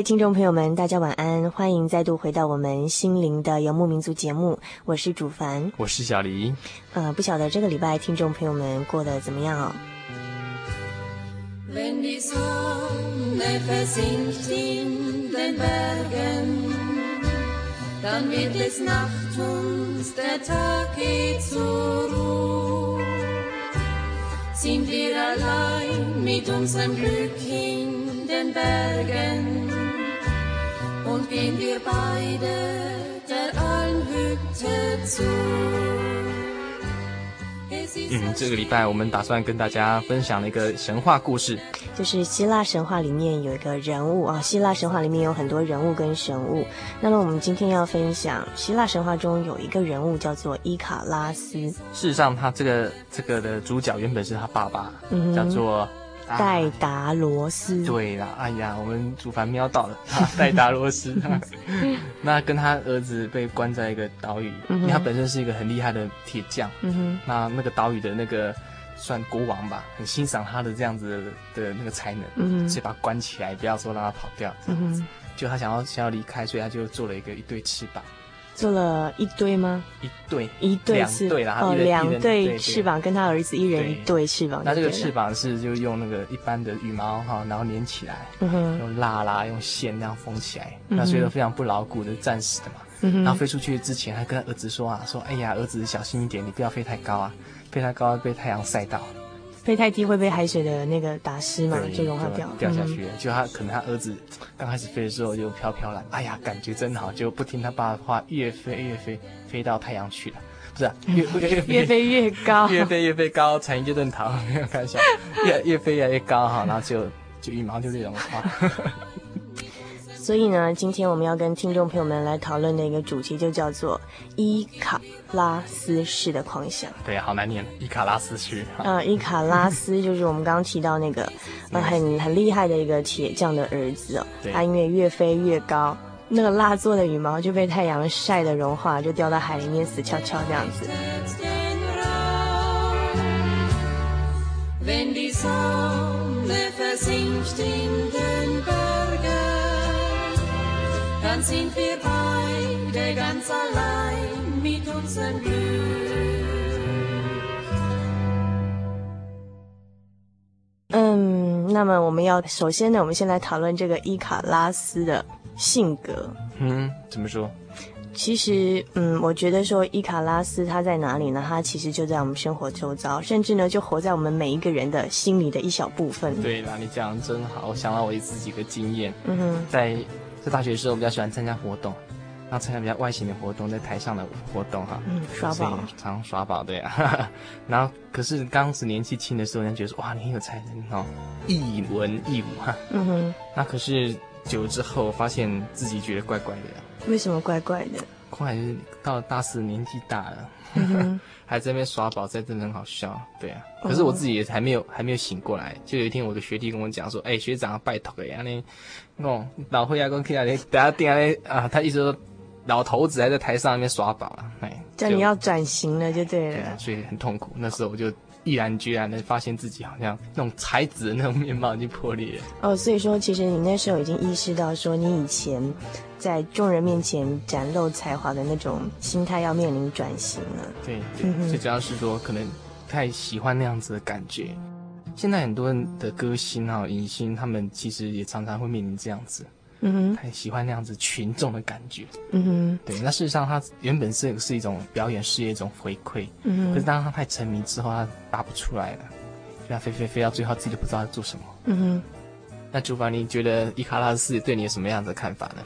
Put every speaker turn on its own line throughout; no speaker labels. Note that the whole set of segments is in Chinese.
位听众朋友们，大家晚安，欢迎再度回到我们心灵的游牧民族节目，我是主凡，
我是小黎。
呃，不晓得这个礼拜听众朋友们过得怎么样哦？
嗯，这个礼拜我们打算跟大家分享一个神话故事，
就是希腊神话里面有一个人物啊。希腊神话里面有很多人物跟神物，那么我们今天要分享希腊神话中有一个人物叫做伊卡拉斯。
事实上，他这个这个的主角原本是他爸爸，嗯、叫做。
戴达罗斯，
啊、对啦，哎呀，我们祖凡瞄到了，戴达罗斯，那跟他儿子被关在一个岛屿，嗯、因为他本身是一个很厉害的铁匠，嗯哼，那那个岛屿的那个算国王吧，很欣赏他的这样子的，的那个才能，嗯，所以把他关起来，不要说让他跑掉，嗯哼，就他想要想要离开，所以他就做了一个一对翅膀。
做了一堆吗？
一对，
一对两对
啦，
哦，两对翅膀，跟他儿子一人一对翅膀。
那这个翅膀是就用那个一般的羽毛哈，然后连起来，用蜡啦，用线那样封起来，那所以都非常不牢固的，暂时的嘛。然后飞出去之前，还跟他儿子说啊，说哎呀，儿子小心一点，你不要飞太高啊，飞太高被太阳晒到。
飞太低会被海水的那个打湿嘛，就融化掉，
掉下去。就他可能他儿子刚开始飞的时候就飘飘然，哎呀，感觉真好，就不听他爸的话，越飞越飞，飞到太阳去了，不是、啊、越 越
越飞越高，
越飞越飞高，彩云就顿逃，没有开玩笑，越 越飞越来越高哈，然后就就羽毛就被融化。
所以呢，今天我们要跟听众朋友们来讨论的一个主题就叫做伊卡拉斯式的狂想。
对，好难念，伊卡拉斯式。
呃，伊卡拉斯就是我们刚刚提到那个呃很很厉害的一个铁匠的儿子哦。对。他因为越飞越高，那个蜡做的羽毛就被太阳晒得融化，就掉到海里面死翘翘这样子。嗯，那么我们要首先呢，我们先来讨论这个伊卡拉斯的性格。
嗯，怎么说？
其实，嗯，我觉得说伊卡拉斯他在哪里呢？他其实就在我们生活周遭，甚至呢，就活在我们每一个人的心里的一小部分。
对啦，你讲的真好，我想到我自己的经验。嗯哼，在。在大学的时候，我比较喜欢参加活动，然后参加比较外形的活动，在台上的活动哈，
嗯，耍宝，
常耍宝对啊，然后可是刚是年纪轻的时候，人家觉得说哇，你很有才能哦，一文一武哈，嗯哼，那可是久了之后，发现自己觉得怪怪的，
为什么怪怪的？
快是到了大四，年纪大了。嗯哼 还在那边耍宝，在真的很好笑，对啊。可是我自己也还没有还没有醒过来。就有一天，我的学弟跟我讲说：“哎、欸，学长拜托了呀，你哦，老会啊，跟起来你等下定下啊。”他意思说，老头子还在台上那边耍宝了，哎，
叫你要转型了，就对了。
对啊，所以很痛苦。那时候我就毅毅然决然的发现自己好像那种才子的那种面貌已经破裂了。
哦，所以说其实你那时候已经意识到说，你以前在众人面前展露才华的那种心态要面临转型了。
对对，最主要是说可能太喜欢那样子的感觉。现在很多人的歌星啊、影星，他们其实也常常会面临这样子。嗯哼，他喜欢那样子群众的感觉。嗯哼，对。那事实上，他原本是是一种表演事业一种回馈。嗯哼，可是当他太沉迷之后，他拔不出来了，就他飞飞飞到最后，自己都不知道在做什么。嗯哼。那主凡，你觉得伊卡拉斯对你有什么样的看法呢？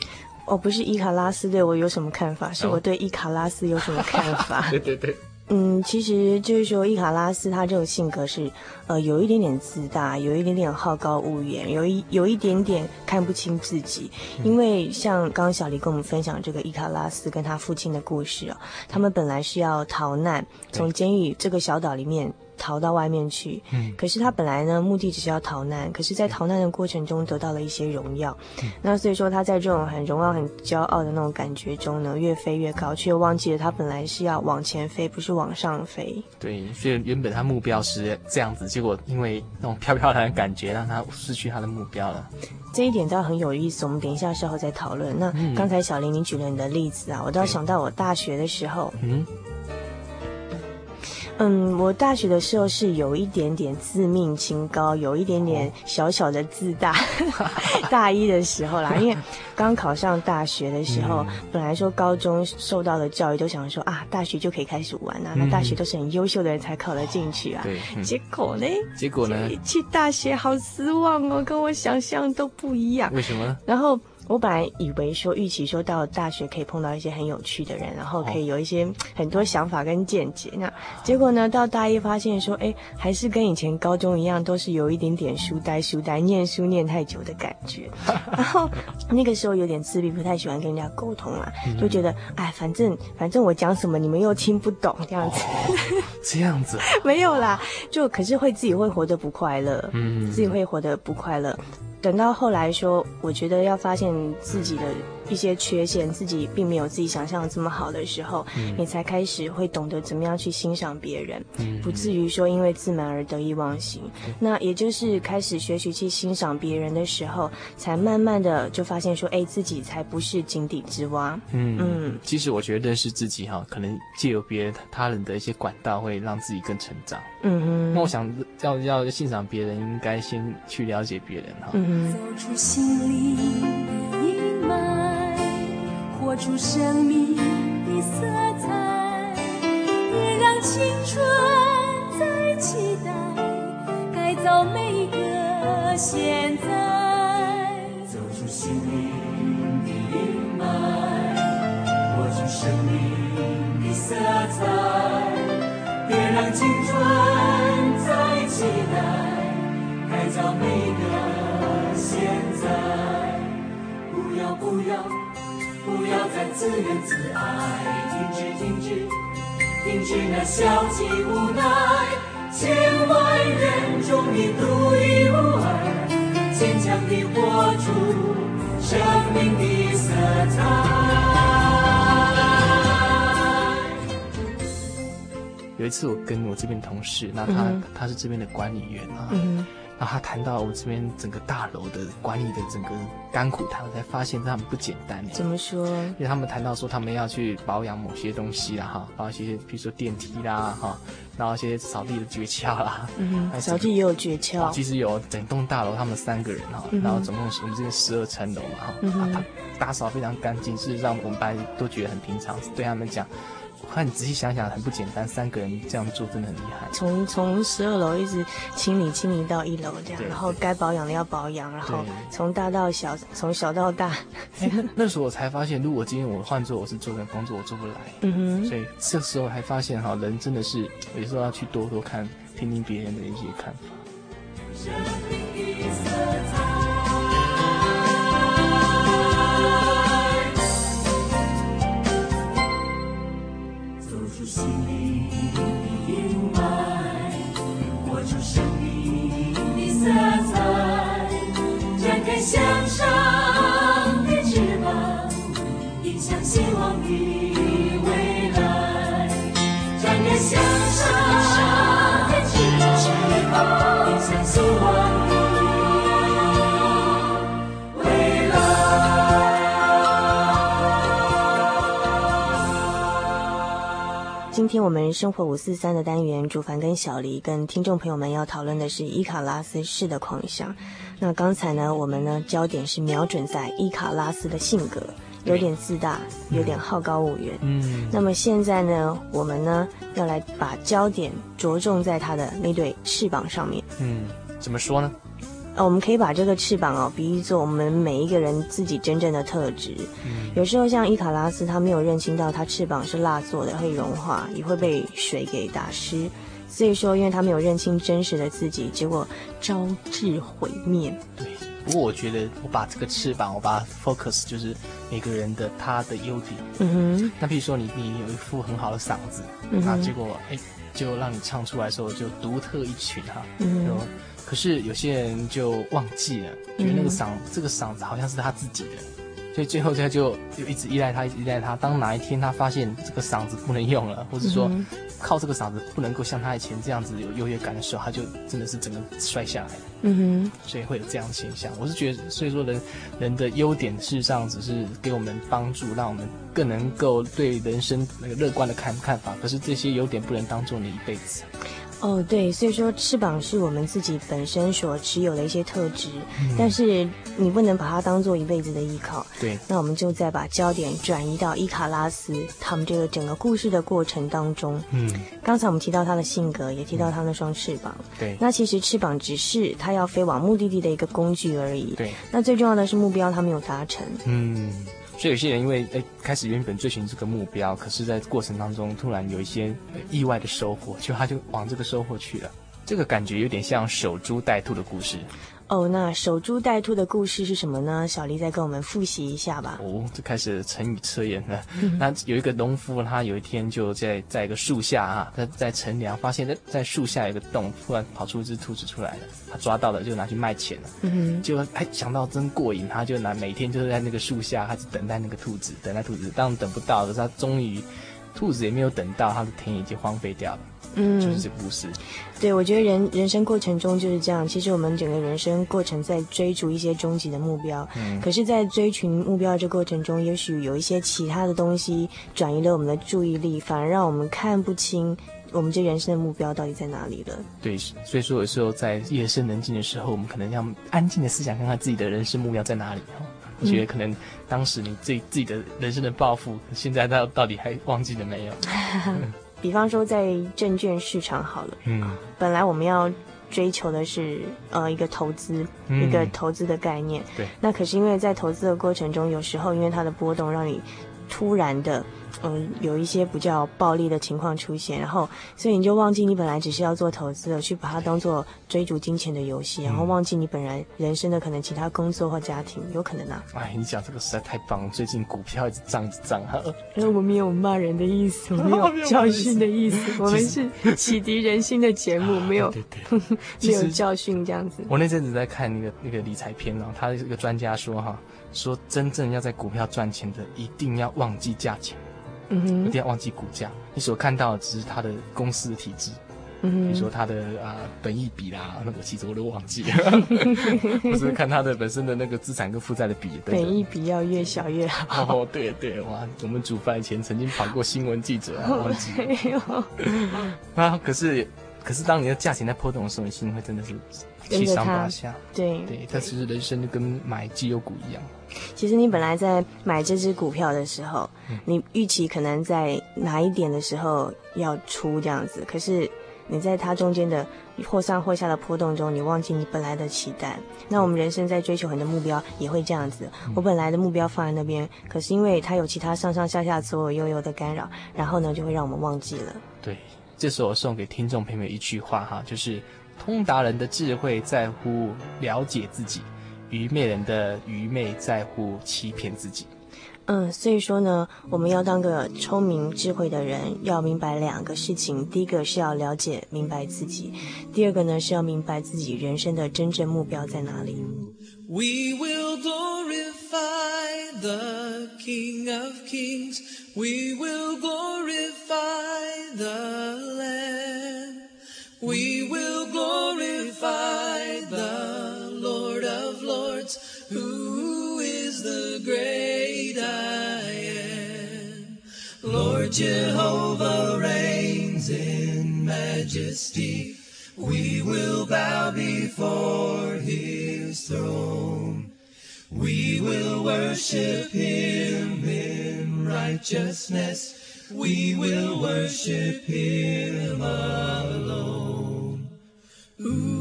哦，不是伊卡拉斯对我有什么看法，是我对伊卡拉斯有什么看法。
对 对对。
嗯，其实就是说，伊卡拉斯他这种性格是，呃，有一点点自大，有一点点好高骛远，有一有一点点看不清自己。因为像刚刚小黎跟我们分享这个伊卡拉斯跟他父亲的故事啊，他们本来是要逃难，从监狱这个小岛里面。逃到外面去，嗯，可是他本来呢，目的只是要逃难，可是，在逃难的过程中得到了一些荣耀，嗯，那所以说他在这种很荣耀、很骄傲的那种感觉中呢，越飞越高，却又忘记了他本来是要往前飞，不是往上飞。
对，所以原本他目标是这样子，结果因为那种飘飘然的感觉，让他失去他的目标了。
这一点倒很有意思，我们等一下稍后再讨论。那刚才小林你举了你的例子啊，我倒想到我大学的时候，嗯。嗯，我大学的时候是有一点点自命清高，有一点点小小的自大。大一的时候啦，因为刚考上大学的时候，嗯、本来说高中受到的教育都想说啊，大学就可以开始玩啊，嗯、那大学都是很优秀的人才考得进去啊。对，嗯、结果呢？
结果呢？
去大学好失望哦，跟我想象都不一样。
为什么？
然后。我本来以为说，预期说到大学可以碰到一些很有趣的人，然后可以有一些很多想法跟见解。那结果呢，到大一发现说，哎，还是跟以前高中一样，都是有一点点书呆书呆，念书念太久的感觉。然后那个时候有点自闭，不太喜欢跟人家沟通啊，就觉得，哎，反正反正我讲什么你们又听不懂，这样子。
这样子。
没有啦，就可是会自己会活得不快乐，嗯，自己会活得不快乐。等到后来说，我觉得要发现自己的一些缺陷，自己并没有自己想象的这么好的时候，嗯、你才开始会懂得怎么样去欣赏别人，嗯、不至于说因为自满而得意忘形。嗯、那也就是开始学习去欣赏别人的时候，才慢慢的就发现说，哎，自己才不是井底之蛙。嗯
嗯，其实我觉得是自己哈，可能借由别人他人的一些管道，会让自己更成长。嗯哼，那我想要要欣赏别人，应该先去了解别人哈。嗯
走出心灵的阴霾，活出生命的色彩，别让青春再期待，改造每一个现在。走出心灵的阴霾，活出生命的色彩，别让青春再期待，改造每一个。现在，不要不要，不要再自怨自艾，停止停止，停止那消极无奈，千万人中你独一无二，坚强地活出生命的色彩。
有一次，我跟我这边同事，那他、嗯、他是这边的管理员啊。嗯然后他谈到我这边整个大楼的管理的整个甘苦谈，我才发现他们不简单。
怎么说？
因为他们谈到说他们要去保养某些东西啦，哈，包括一些比如说电梯啦，哈，然后一些扫地的诀窍啦。嗯哼，
扫地也有诀窍。
其实有整栋大楼，他们三个人哈，然后总共是我们这边十二层楼嘛，哈，嗯打扫非常干净，事实上我们班都觉得很平常，对他们讲。那你仔细想想，很不简单。三个人这样做真的很厉害。
从从十二楼一直清理清理到一楼这样，然后该保养的要保养，然后从大到小，从小到大。
欸、那时候我才发现，如果今天我换做我是做这工作，我做不来。嗯哼。所以这时候还发现哈，人真的是有时候要去多多看，听听别人的一些看法。
向上的翅膀迎向希望的未来展开向上的翅膀迎向希望的未来
今天我们生活五四三的单元主凡跟小黎跟听众朋友们要讨论的是伊卡拉斯式的狂想那刚才呢，我们呢焦点是瞄准在伊卡拉斯的性格，有点自大，有点好高骛远。嗯。那么现在呢，我们呢要来把焦点着重在他的那对翅膀上面。
嗯，怎么说呢？
呃，我们可以把这个翅膀哦比喻作我们每一个人自己真正的特质。嗯，有时候像伊卡拉斯，他没有认清到他翅膀是蜡做的，会融化，也会被水给打湿。所以说，因为他没有认清真实的自己，结果招致毁灭。
对，不过我觉得我把这个翅膀，我把它 focus 就是每个人的他的优点。嗯哼。那比如说你你有一副很好的嗓子，嗯、那结果哎，就让你唱出来的时候就独特一群哈。嗯。可是有些人就忘记了，觉得那个嗓、嗯、这个嗓子好像是他自己的，所以最后他就就一直依赖他，一直依赖他。当哪一天他发现这个嗓子不能用了，或者说靠这个嗓子不能够像他以前这样子有优越感的时候，他就真的是整个摔下来。嗯哼，所以会有这样的现象。我是觉得，所以说人人的优点事实上只是给我们帮助，让我们更能够对人生那个乐观的看看法。可是这些优点不能当做你一辈子。
哦，对，所以说翅膀是我们自己本身所持有的一些特质，嗯、但是你不能把它当做一辈子的依靠。
对，
那我们就再把焦点转移到伊卡拉斯他们这个整个故事的过程当中。嗯，刚才我们提到他的性格，也提到他那双翅膀。
对，
那其实翅膀只是他要飞往目的地的一个工具而已。
对，
那最重要的是目标他没有达成。
嗯。所以有些人因为诶开始原本追寻这个目标，可是在过程当中突然有一些意外的收获，就他就往这个收获去了。这个感觉有点像守株待兔的故事。
哦，那守株待兔的故事是什么呢？小丽再跟我们复习一下吧。
哦，就开始成语测验了。那有一个农夫，他有一天就在在一个树下啊，他在乘凉，发现在在树下有个洞，突然跑出一只兔子出来了。他抓到了，就拿去卖钱了。嗯哼，就哎想到真过瘾，他就拿每天就是在那个树下，他就等待那个兔子，等待兔子，当等不到的时候，他终于兔子也没有等到，他的田已经荒废掉了。嗯，就是这故事。
对，我觉得人人生过程中就是这样。其实我们整个人生过程在追逐一些终极的目标，嗯，可是，在追寻目标这过程中，也许有一些其他的东西转移了我们的注意力，反而让我们看不清我们这人生的目标到底在哪里了。
对，所以说有时候在夜深人静的时候，我们可能要安静的思想，看看自己的人生目标在哪里。我觉得可能当时你自己自己的人生的抱负，现在到到底还忘记了没有？
比方说，在证券市场好了，嗯，本来我们要追求的是呃一个投资，嗯、一个投资的概念，
对。
那可是因为在投资的过程中，有时候因为它的波动，让你突然的。嗯，有一些比较暴力的情况出现，然后所以你就忘记你本来只是要做投资的，去把它当做追逐金钱的游戏，然后忘记你本来人生的可能其他工作或家庭，有可能啊。
哎，你讲这个实在太棒了，最近股票一直涨，一直涨哈。
因为我没有骂人的意思，我没有教训的意思，我们是启迪人心的节目，没有没有教训这样子。
我那阵子在看那个那个理财片呢，他这个专家说哈，说真正要在股票赚钱的，一定要忘记价钱。嗯哼，一定要忘记股价，你所看到的只是它的公司的体制，嗯哼，比如说它的啊、呃、本益比啦，那个其实我都忘记了，不是看它的本身的那个资产跟负债的比，对，
本益比要越小越好。
哦，对对，哇，我们煮饭前曾经跑过新闻记者啊，忘记了。啊，可是可是当你的价钱在波动的时候，你心里会真的是七上八下。
对
对，它其实人生就跟买绩优股一样。
其实你本来在买这只股票的时候，你预期可能在哪一点的时候要出这样子，可是你在它中间的或上或下的波动中，你忘记你本来的期待。那我们人生在追求很多目标也会这样子，我本来的目标放在那边，可是因为它有其他上上下下左左右右的干扰，然后呢就会让我们忘记了。
对，这时候我送给听众朋友们一句话哈，就是通达人的智慧在乎了解自己。愚昧人的愚昧在乎欺骗自己。
嗯，所以说呢，我们要当个聪明智慧的人，要明白两个事情：第一个是要了解明白自己；第二个呢是要明白自己人生的真正目标在哪里。We will glorify the King of Kings. We will glorify the Lamb. We will glorify
the Lord of Lords, who is the great I am. Lord Jehovah reigns in majesty. We will bow before his throne. We will worship him in righteousness. We will worship him alone. Ooh.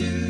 To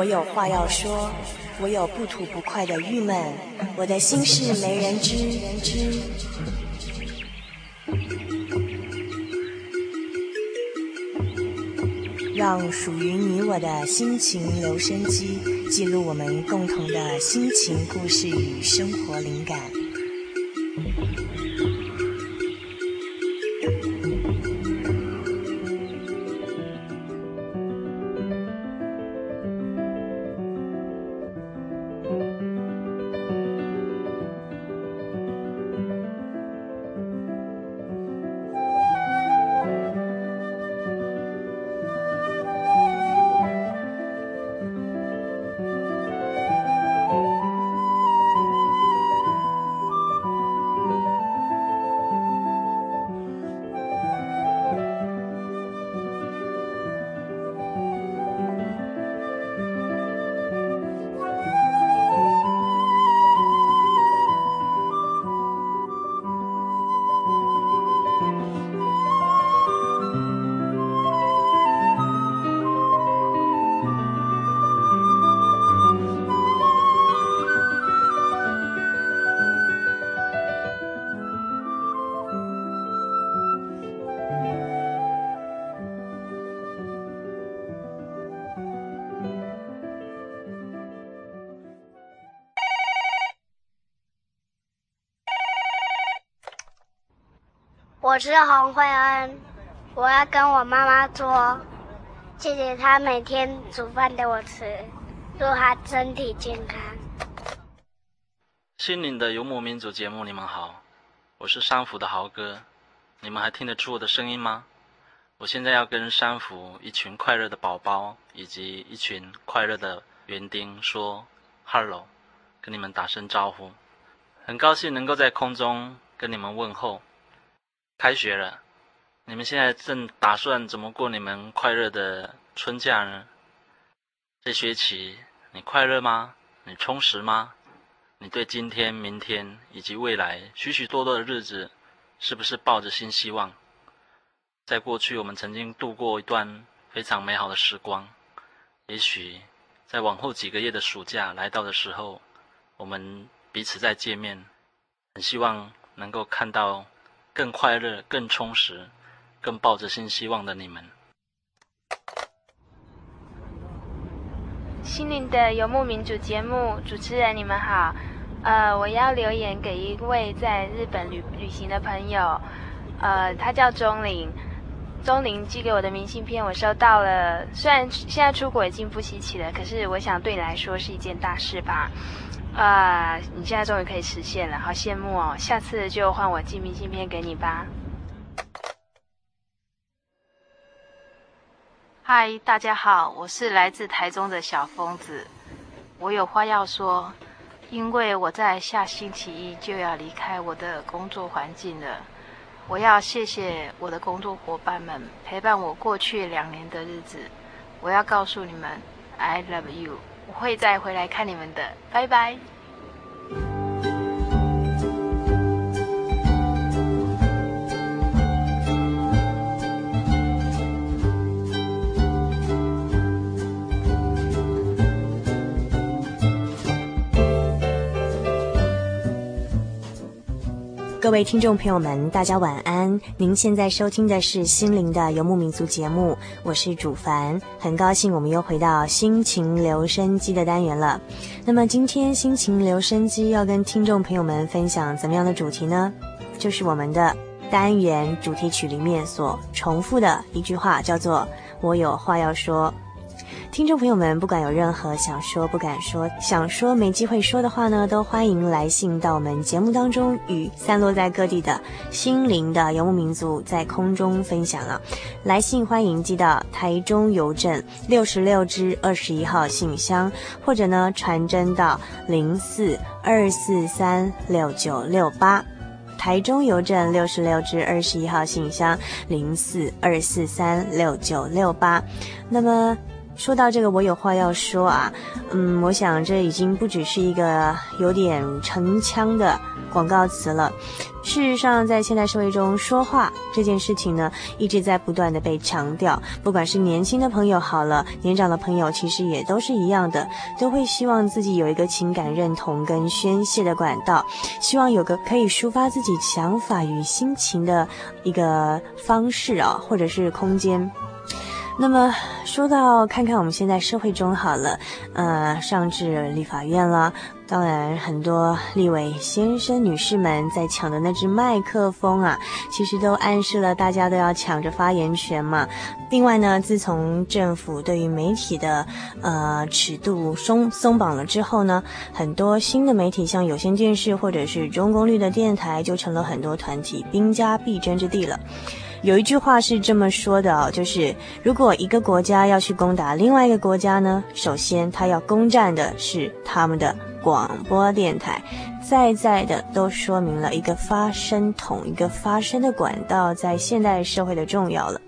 我有话要说，我有不吐不快的郁闷，我的心事没人知。让属于你我的心情留声机记录我们共同的心情故事与生活灵感。
我是洪慧恩，我要跟我妈妈说，谢谢她每天煮饭给我吃，祝她身体健康。
心灵的游牧民族节目，你们好，我是山福的豪哥，你们还听得出我的声音吗？我现在要跟山福一群快乐的宝宝以及一群快乐的园丁说 “hello”，跟你们打声招呼。很高兴能够在空中跟你们问候。开学了，你们现在正打算怎么过你们快乐的春假呢？这学期你快乐吗？你充实吗？你对今天、明天以及未来许许多多的日子，是不是抱着新希望？在过去，我们曾经度过一段非常美好的时光。也许在往后几个月的暑假来到的时候，我们彼此再见面，很希望能够看到更快乐、更充实、更抱着新希望的你们。
心灵的游牧民族节目主持人，你们好。呃，我要留言给一位在日本旅旅行的朋友，呃，他叫钟玲。钟玲寄给我的明信片我收到了，虽然现在出国已经不稀奇了，可是我想对你来说是一件大事吧。啊、你现在终于可以实现了，好羡慕哦！下次就换我寄明信片给你吧。
嗨，大家好，我是来自台中的小疯子，我有话要说。因为我在下星期一就要离开我的工作环境了，我要谢谢我的工作伙伴们陪伴我过去两年的日子。我要告诉你们，I love you，我会再回来看你们的，拜拜。
各位听众朋友们，大家晚安。您现在收听的是《心灵的游牧民族》节目，我是主凡，很高兴我们又回到心情留声机的单元了。那么今天心情留声机要跟听众朋友们分享怎么样的主题呢？就是我们的单元主题曲里面所重复的一句话，叫做“我有话要说”。听众朋友们，不管有任何想说不敢说、想说没机会说的话呢，都欢迎来信到我们节目当中，与散落在各地的心灵的游牧民族在空中分享了。来信欢迎寄到台中邮政六十六支二十一号信箱，或者呢传真到零四二四三六九六八，台中邮政六十六支二十一号信箱零四二四三六九六八。那么。说到这个，我有话要说啊，嗯，我想这已经不只是一个有点陈腔的广告词了。事实上，在现代社会中，说话这件事情呢，一直在不断的被强调。不管是年轻的朋友好了，年长的朋友其实也都是一样的，都会希望自己有一个情感认同跟宣泄的管道，希望有个可以抒发自己想法与心情的一个方式啊，或者是空间。那么说到看看我们现在社会中好了，呃，上至立法院了，当然很多立委先生、女士们在抢的那只麦克风啊，其实都暗示了大家都要抢着发言权嘛。另外呢，自从政府对于媒体的呃尺度松松绑了之后呢，很多新的媒体像有线电视或者是中功率的电台，就成了很多团体兵家必争之地了。有一句话是这么说的哦，就是如果一个国家要去攻打另外一个国家呢，首先他要攻占的是他们的广播电台，在在的都说明了一个发声筒、一个发声的管道在现代社会的重要了。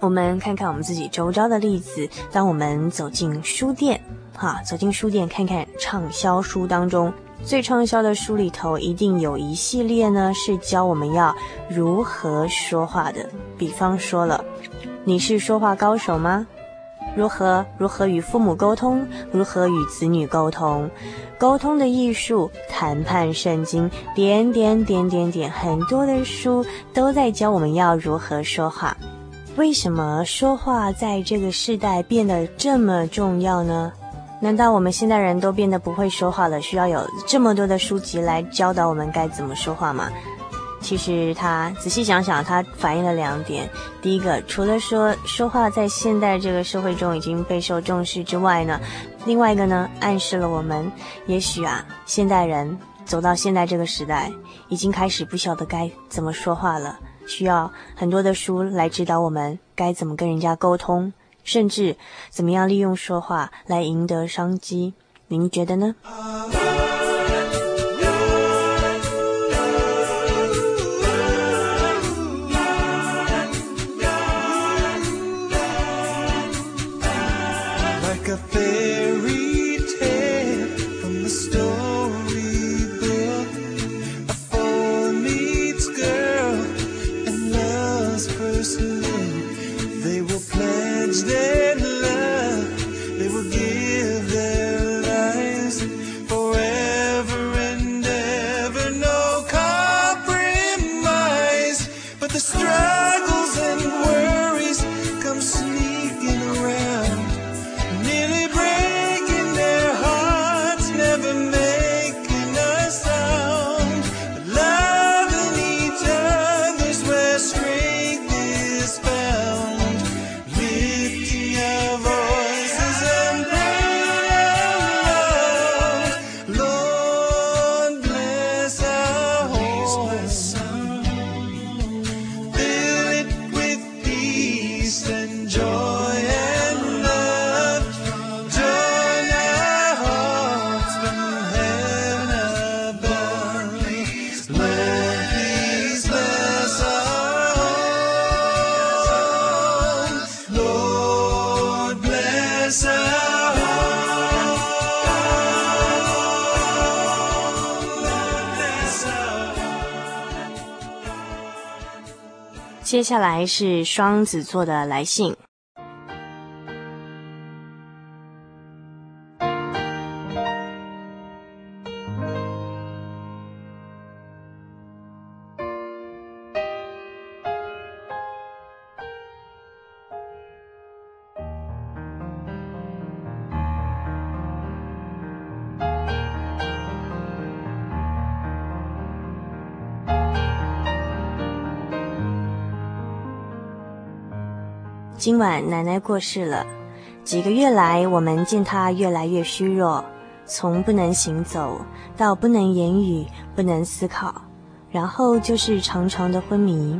我们看看我们自己周遭的例子，当我们走进书店，哈，走进书店看看畅销书当中。最畅销的书里头，一定有一系列呢，是教我们要如何说话的。比方说了，你是说话高手吗？如何如何与父母沟通？如何与子女沟通？沟通的艺术、谈判圣经，点点点点点，很多的书都在教我们要如何说话。为什么说话在这个时代变得这么重要呢？难道我们现代人都变得不会说话了？需要有这么多的书籍来教导我们该怎么说话吗？其实他仔细想想，他反映了两点：第一个，除了说说话在现代这个社会中已经备受重视之外呢，另外一个呢，暗示了我们，也许啊，现代人走到现在这个时代，已经开始不晓得该怎么说话了，需要很多的书来指导我们该怎么跟人家沟通，甚至怎么样利用说话来赢得商机。您觉得呢？接下来是双子座的来信。今晚奶奶过世了，几个月来，我们见她越来越虚弱，从不能行走到不能言语、不能思考，然后就是长长的昏迷。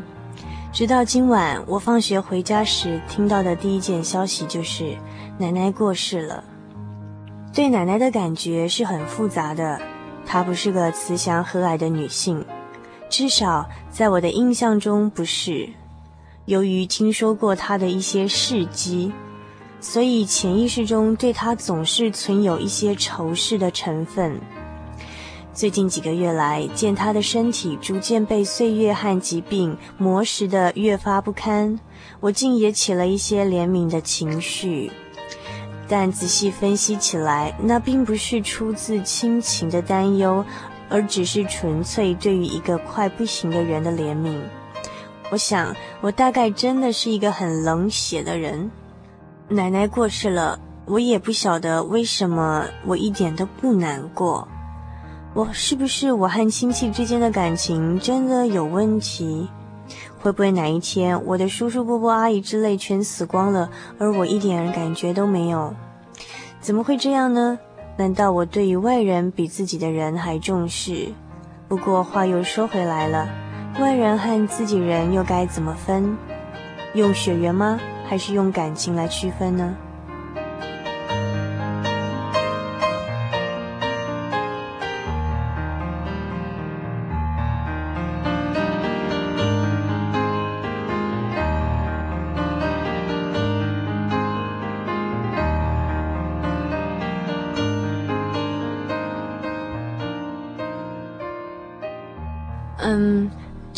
直到今晚，我放学回家时听到的第一件消息就是奶奶过世了。对奶奶的感觉是很复杂的，她不是个慈祥和蔼的女性，至少在我的印象中不是。由于听说过他的一些事迹，所以潜意识中对他总是存有一些仇视的成分。最近几个月来，见他的身体逐渐被岁月和疾病磨蚀得越发不堪，我竟也起了一些怜悯的情绪。但仔细分析起来，那并不是出自亲情的担忧，而只是纯粹对于一个快不行的人的怜悯。我想，我大概真的是一个很冷血的人。奶奶过世了，我也不晓得为什么我一点都不难过。我是不是我和亲戚之间的感情真的有问题？会不会哪一天我的叔叔伯伯阿姨之类全死光了，而我一点感觉都没有？怎么会这样呢？难道我对于外人比自己的人还重视？不过话又说回来了。外人和自己人又该怎么分？用血缘吗？还是用感情来区分呢？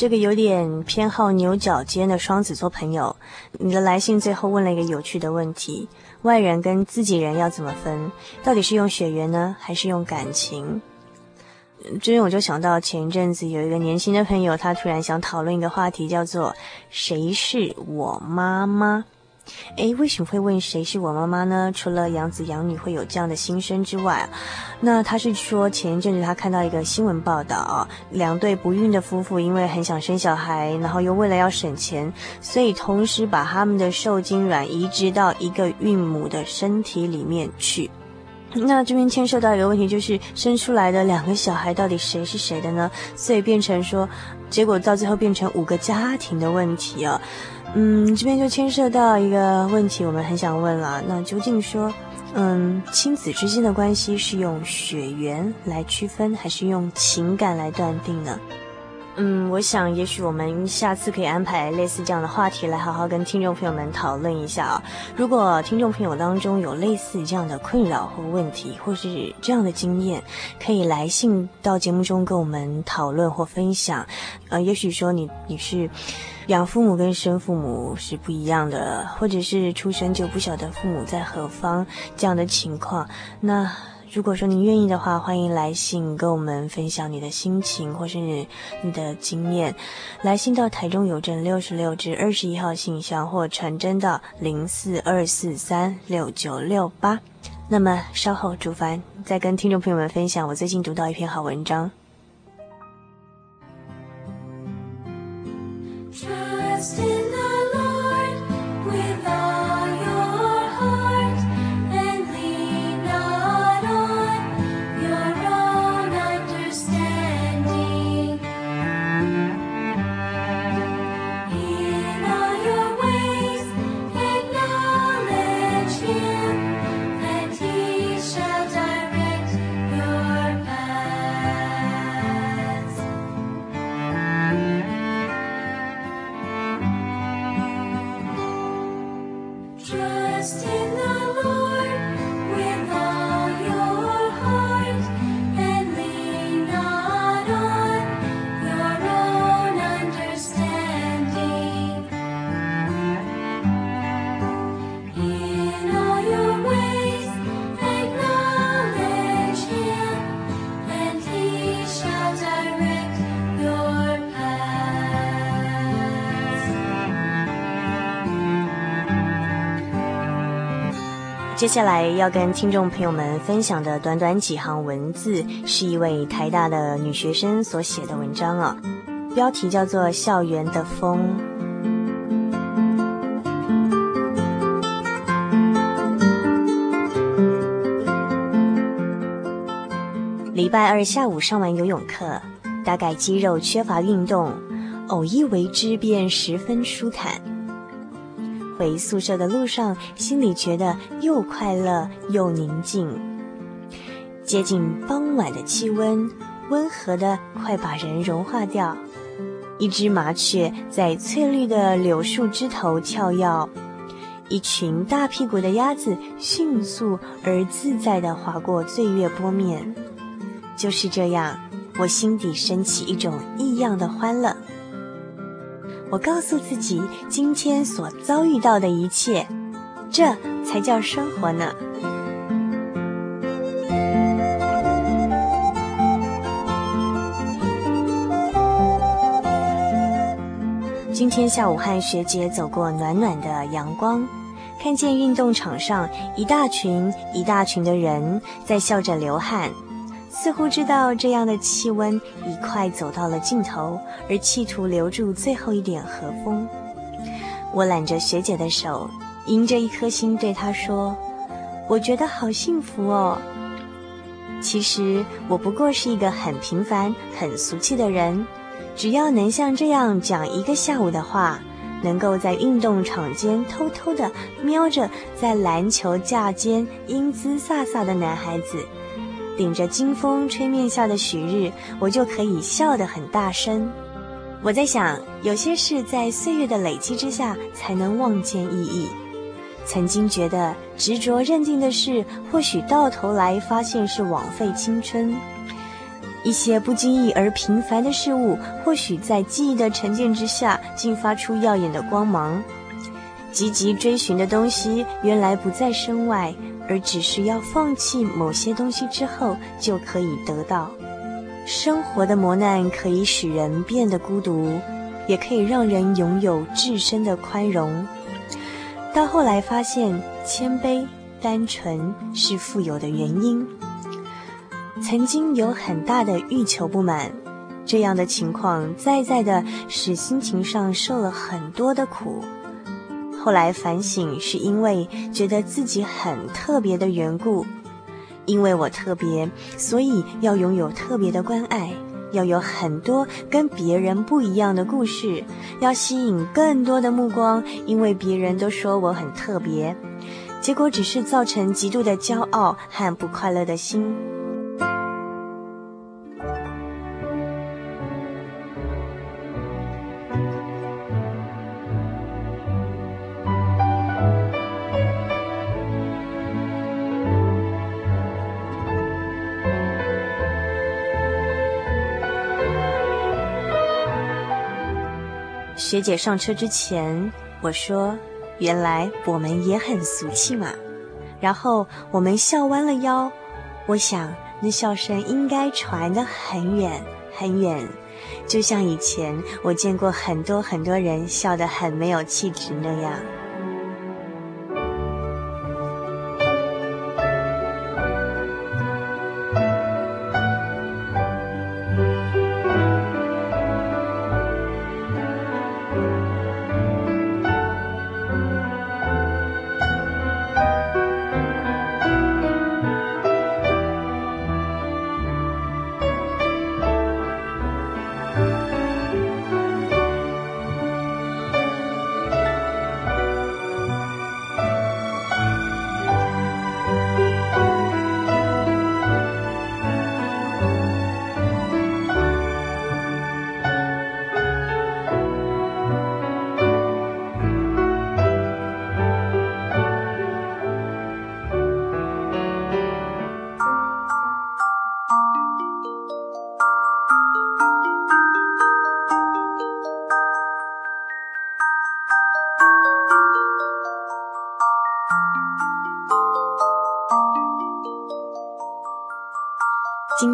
这个有点偏好牛角尖的双子座朋友，你的来信最后问了一个有趣的问题：外人跟自己人要怎么分？到底是用血缘呢，还是用感情？这边我就想到前一阵子有一个年轻的朋友，他突然想讨论一个话题，叫做“谁是我妈妈”。诶，为什么会问谁是我妈妈呢？除了养子养女会有这样的心声之外，那他是说前一阵子他看到一个新闻报道啊，两对不孕的夫妇因为很想生小孩，然后又为了要省钱，所以同时把他们的受精卵移植到一个孕母的身体里面去。那这边牵涉到一个问题，就是生出来的两个小孩到底谁是谁的呢？所以变成说，结果到最后变成五个家庭的问题啊。嗯，这边就牵涉到一个问题，我们很想问了，那究竟说，嗯，亲子之间的关系是用血缘来区分，还是用情感来断定呢？嗯，我想也许我们下次可以安排类似这样的话题来好好跟听众朋友们讨论一下啊。如果听众朋友当中有类似这样的困扰或问题，或是这样的经验，可以来信到节目中跟我们讨论或分享。呃，也许说你你是养父母跟生父母是不一样的，或者是出生就不晓得父母在何方这样的情况，那。如果说您愿意的话，欢迎来信跟我们分享你的心情或是你的经验。来信到台中邮政六十六至二十一号信箱，或传真到零四二四三六九六八。那么稍后主凡再跟听众朋友们分享我最近读到一篇好文章。接下来要跟听众朋友们分享的短短几行文字，是一位台大的女学生所写的文章啊，标题叫做《校园的风》。礼拜二下午上完游泳课，大概肌肉缺乏运动，偶一为之便十分舒坦。回宿舍的路上，心里觉得又快乐又宁静。接近傍晚的气温，温和的快把人融化掉。一只麻雀在翠绿的柳树枝头跳跃，一群大屁股的鸭子迅速而自在地划过醉月波面。就是这样，我心底升起一种异样的欢乐。我告诉自己，今天所遭遇到的一切，这才叫生活呢。今天下午和学姐走过暖暖的阳光，看见运动场上一大群一大群的人在笑着流汗。似乎知道这样的气温已快走到了尽头，而企图留住最后一点和风。我揽着学姐的手，迎着一颗心对她说：“我觉得好幸福哦。”其实我不过是一个很平凡、很俗气的人，只要能像这样讲一个下午的话，能够在运动场间偷偷地瞄着在篮球架间英姿飒飒的男孩子。顶着金风吹面下的许日，我就可以笑得很大声。我在想，有些事在岁月的累积之下才能望见意义。曾经觉得执着认定的事，或许到头来发现是枉费青春。一些不经意而平凡的事物，或许在记忆的沉淀之下，竟发出耀眼的光芒。积极追寻的东西，原来不在身外。而只是要放弃某些东西之后，就可以得到。生活的磨难可以使人变得孤独，也可以让人拥有至深的宽容。到后来发现，谦卑、单纯是富有的原因。曾经有很大的欲求不满，这样的情况在在的使心情上受了很多的苦。后来反省，是因为觉得自己很特别的缘故，因为我特别，所以要拥有特别的关爱，要有很多跟别人不一样的故事，要吸引更多的目光，因为别人都说我很特别。结果只是造成极度的骄傲和不快乐的心。学姐上车之前，我说：“原来我们也很俗气嘛。”然后我们笑弯了腰，我想那笑声应该传得很远很远，就像以前我见过很多很多人笑得很没有气质那样。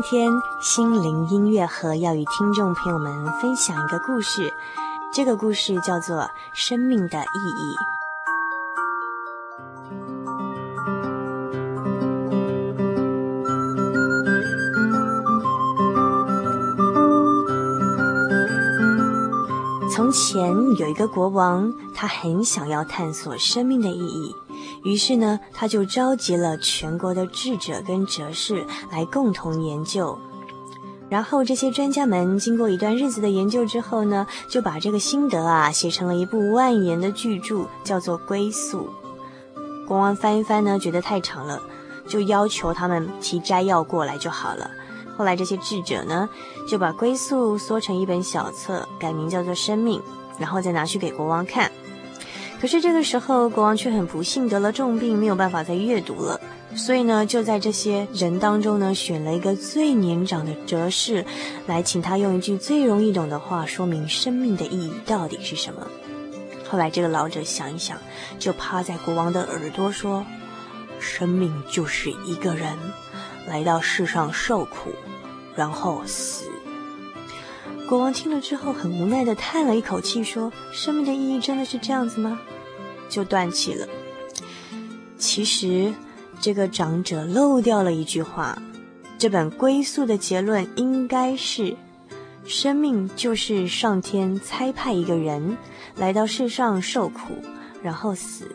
天心灵音乐盒要与听众朋友们分享一个故事，这个故事叫做《生命的意义》。从前有一个国王，他很想要探索生命的意义。于是呢，他就召集了全国的智者跟哲士来共同研究。然后这些专家们经过一段日子的研究之后呢，就把这个心得啊写成了一部万言的巨著，叫做《归宿》。国王翻一翻呢，觉得太长了，就要求他们提摘要过来就好了。后来这些智者呢，就把《归宿》缩成一本小册，改名叫做《生命》，然后再拿去给国王看。可是这个时候，国王却很不幸得了重病，没有办法再阅读了。所以呢，就在这些人当中呢，选了一个最年长的哲士，来请他用一句最容易懂的话说明生命的意义到底是什么。后来这个老者想一想，就趴在国王的耳朵说：“生命就是一个人来到世上受苦，然后死。”国王听了之后，很无奈地叹了一口气，说：“生命的意义真的是这样子吗？”就断气了。其实，这个长者漏掉了一句话：这本归宿的结论应该是：生命就是上天差派一个人来到世上受苦，然后死。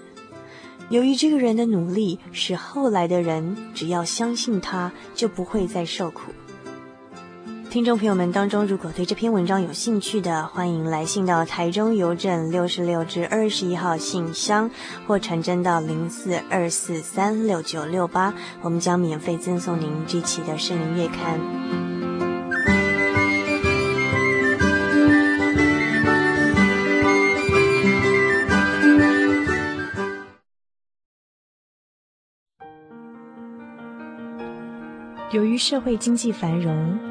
由于这个人的努力，使后来的人只要相信他，就不会再受苦。听众朋友们当中，如果对这篇文章有兴趣的，欢迎来信到台中邮政六十六至二十一号信箱，或传真到零四二四三六九六八，我们将免费赠送您这期的《圣灵月刊》。由于社会经济繁荣。